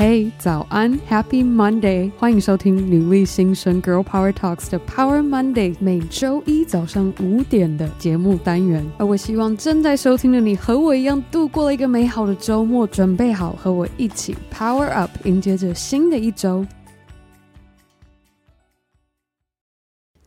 Hey，，早安，Happy Monday！欢迎收听女力新生 Girl Power Talks 的 Power Monday，每周一早上五点的节目单元。而我希望正在收听的你和我一样度过了一个美好的周末，准备好和我一起 Power Up，迎接着新的一周。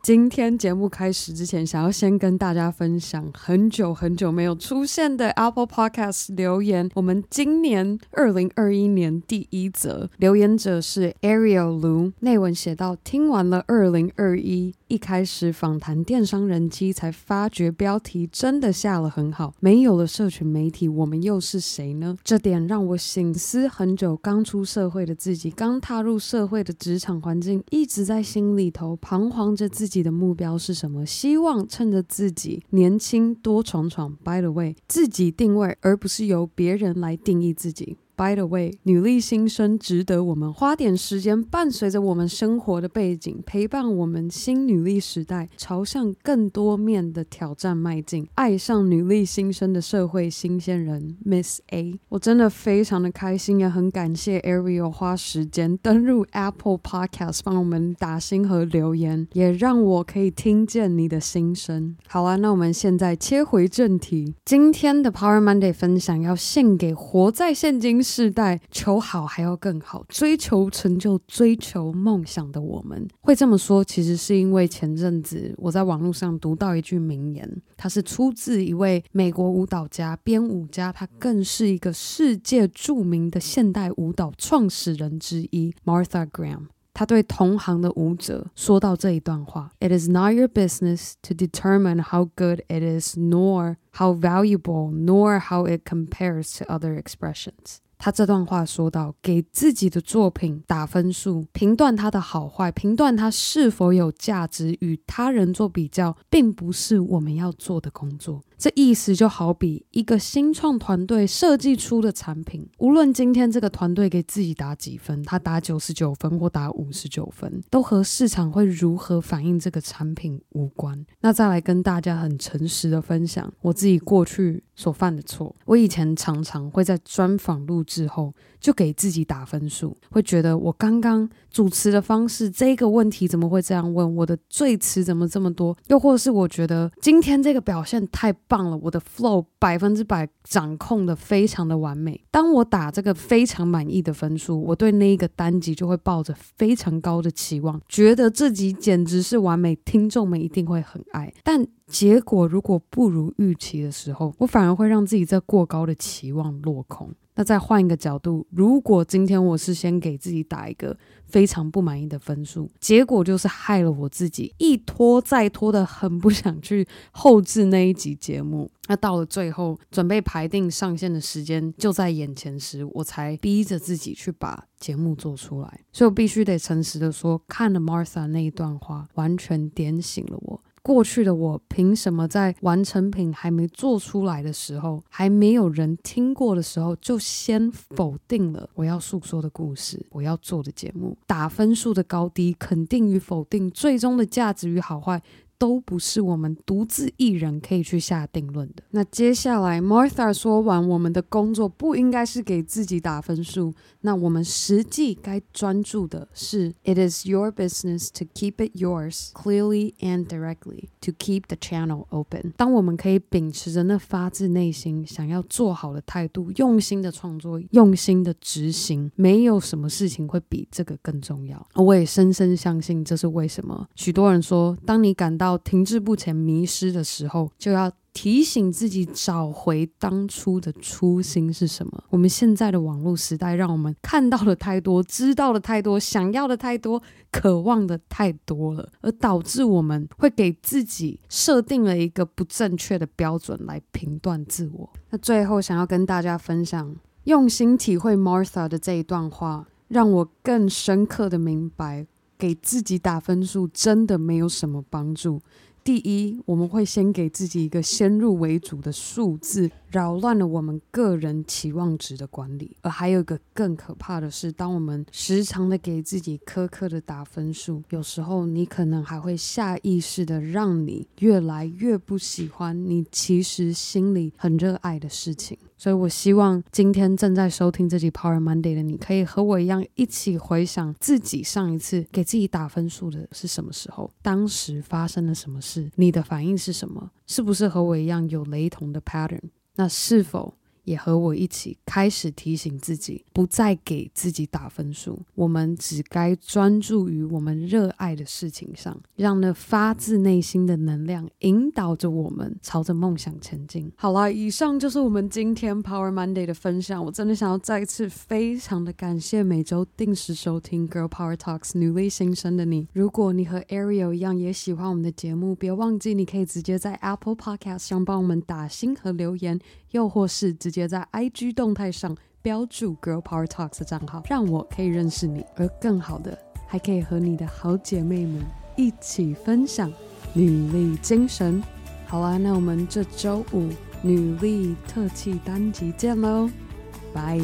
今天节目开始之前，想要先跟大家分享很久很久没有出现的 Apple Podcast 留言。我们今年二零二一年第一则留言者是 Ariel Lu，内文写到：听完了二零二一。一开始访谈电商人机，才发觉标题真的下了很好。没有了社群媒体，我们又是谁呢？这点让我醒思很久。刚出社会的自己，刚踏入社会的职场环境，一直在心里头彷徨着自己自己的目标是什么。希望趁着自己年轻多闯闯。By the way，自己定位，而不是由别人来定义自己。By the way，女力新生值得我们花点时间，伴随着我们生活的背景，陪伴我们新女力时代朝向更多面的挑战迈进。爱上女力新生的社会新鲜人 Miss A，我真的非常的开心，也很感谢 Ariel 花时间登入 Apple Podcast 帮我们打星和留言，也让我可以听见你的心声。好啊，那我们现在切回正题，今天的 Power Monday 分享要献给活在现今世代求好还要更好，追求成就、追求梦想的我们，会这么说，其实是因为前阵子我在网络上读到一句名言，它是出自一位美国舞蹈家、编舞家，他更是一个世界著名的现代舞蹈创始人之一，Martha Graham。他对同行的舞者说到这一段话：“It is not your business to determine how good it is, nor how valuable, nor how it compares to other expressions。”他这段话说到：“给自己的作品打分数，评断它的好坏，评断它是否有价值，与他人做比较，并不是我们要做的工作。”这意思就好比一个新创团队设计出的产品，无论今天这个团队给自己打几分，他打九十九分或打五十九分，都和市场会如何反映这个产品无关。那再来跟大家很诚实的分享我自己过去所犯的错。我以前常常会在专访录制后就给自己打分数，会觉得我刚刚主持的方式，这个问题怎么会这样问？我的最词怎么这么多？又或是我觉得今天这个表现太棒了，我的 flow 百分之百掌控的非常的完美。当我打这个非常满意的分数，我对那一个单集就会抱着非常高的期望，觉得自己简直是完美，听众们一定会很爱。但结果如果不如预期的时候，我反而会让自己在过高的期望落空。那再换一个角度，如果今天我是先给自己打一个非常不满意的分数，结果就是害了我自己，一拖再拖的很不想去后置那一集节目。那到了最后，准备排定上线的时间就在眼前时，我才逼着自己去把节目做出来。所以我必须得诚实的说，看了 Martha 那一段话，完全点醒了我。过去的我凭什么在完成品还没做出来的时候，还没有人听过的时候，就先否定了我要诉说的故事，我要做的节目？打分数的高低，肯定与否定，最终的价值与好坏。都不是我们独自一人可以去下定论的。那接下来，Martha 说完，我们的工作不应该是给自己打分数，那我们实际该专注的是，It is your business to keep it yours clearly and directly to keep the channel open。当我们可以秉持着那发自内心想要做好的态度，用心的创作，用心的执行，没有什么事情会比这个更重要。我也深深相信，这是为什么许多人说，当你感到停滞不前、迷失的时候，就要提醒自己找回当初的初心是什么。我们现在的网络时代，让我们看到的太多，知道的太多，想要的太多，渴望的太多了，而导致我们会给自己设定了一个不正确的标准来评断自我。那最后，想要跟大家分享，用心体会 Martha 的这一段话，让我更深刻的明白。给自己打分数真的没有什么帮助，第一，我们会先给自己一个先入为主的数字，扰乱了我们个人期望值的管理。而还有一个更可怕的是，当我们时常的给自己苛刻的打分数，有时候你可能还会下意识的让你越来越不喜欢你其实心里很热爱的事情。所以我希望今天正在收听这集 Power Monday 的你，可以和我一样，一起回想自己上一次给自己打分数的是什么时候，当时发生了什么事，你的反应是什么，是不是和我一样有雷同的 pattern？那是否？也和我一起开始提醒自己，不再给自己打分数。我们只该专注于我们热爱的事情上，让那发自内心的能量引导着我们朝着梦想前进。好啦，以上就是我们今天 Power Monday 的分享。我真的想要再次非常的感谢每周定时收听 Girl Power Talks 女力新生的你。如果你和 Ariel 一样也喜欢我们的节目，别忘记你可以直接在 Apple Podcast 上帮我们打星和留言。又或是直接在 IG 动态上标注 Girl Power Talks 的账号，让我可以认识你，而更好的，还可以和你的好姐妹们一起分享女力精神。好啦，那我们这周五女力特辑单集见喽，拜。